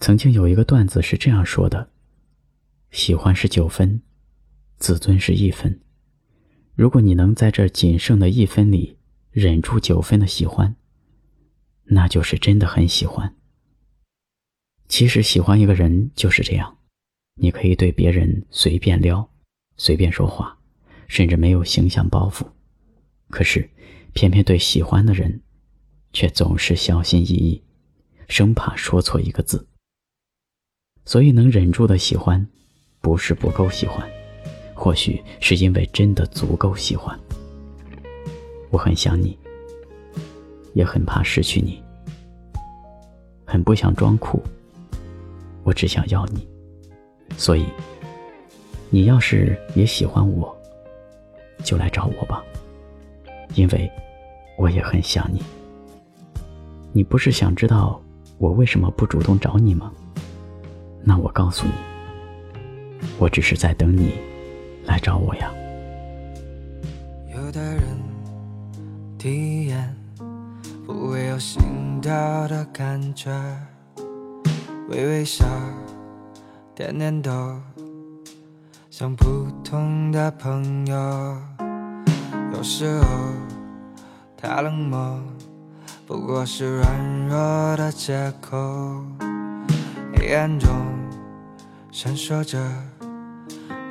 曾经有一个段子是这样说的：喜欢是九分，自尊是一分。如果你能在这仅剩的一分里忍住九分的喜欢，那就是真的很喜欢。其实喜欢一个人就是这样，你可以对别人随便撩，随便说话，甚至没有形象包袱，可是偏偏对喜欢的人，却总是小心翼翼，生怕说错一个字。所以能忍住的喜欢，不是不够喜欢，或许是因为真的足够喜欢。我很想你，也很怕失去你，很不想装酷。我只想要你，所以你要是也喜欢我，就来找我吧，因为我也很想你。你不是想知道我为什么不主动找你吗？那我告诉你，我只是在等你来找我呀。有的人第一眼不会有心跳的感觉，微微笑，点点头，像普通的朋友。有时候太冷漠，不过是软弱的借口。黑暗中闪烁着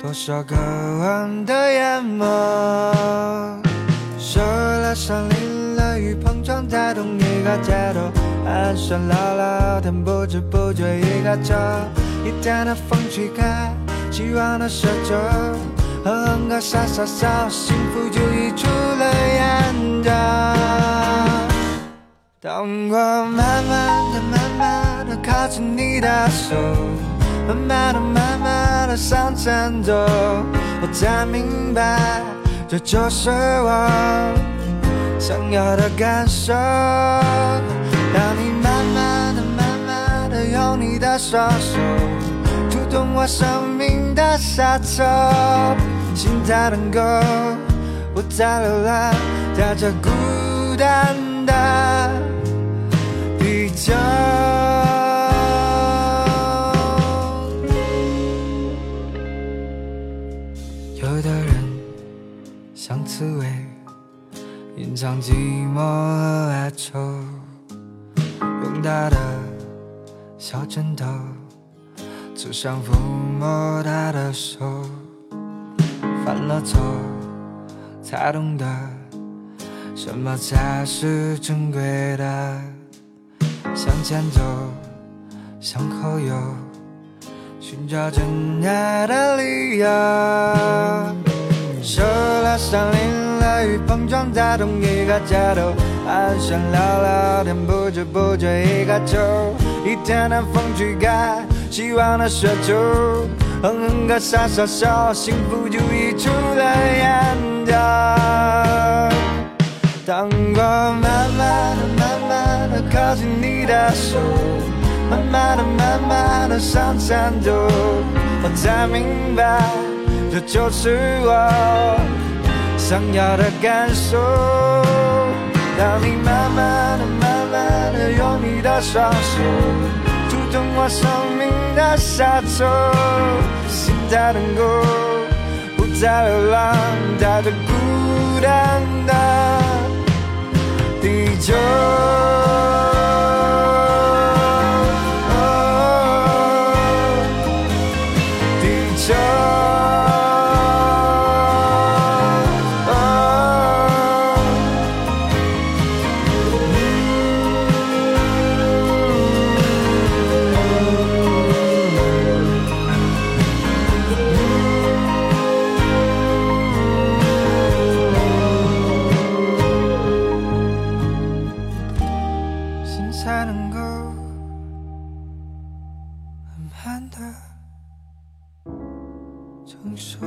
多少渴望的眼眸，受了伤，淋了雨，碰撞在同一个街头，寒酸唠唠天，不知不觉一个秋。一天的风吹开，希望的褶皱，哼哼歌，傻傻笑，幸福就溢出了眼角。当我慢、慢拉着你的手，慢慢的、慢慢的向前走，我才明白，这就是我想要的感受。当你慢慢的、慢慢的用你的双手触动我生命的沙丘，心才能够不再流浪在这孤单的地球。像寂寞和哀愁，用他的小枕头，只想抚摸他的手。犯了错，才懂得什么才是珍贵的。向前走，向后游，寻找真爱的理由。受了伤，淋了雨，碰撞在同一个街头，寒暄聊聊天，不知不觉一个秋。一天的风吹开，希望的雪球，哼哼歌，傻傻笑，幸福就溢出了眼角。当我慢慢的、慢慢的靠近你的手，慢慢的、慢慢的向前走，我才明白。这就是我想要的感受。当你慢慢的、慢慢的用你的双手触动我生命的沙丘，心才能够不再流浪带着孤单的才能够慢慢的承受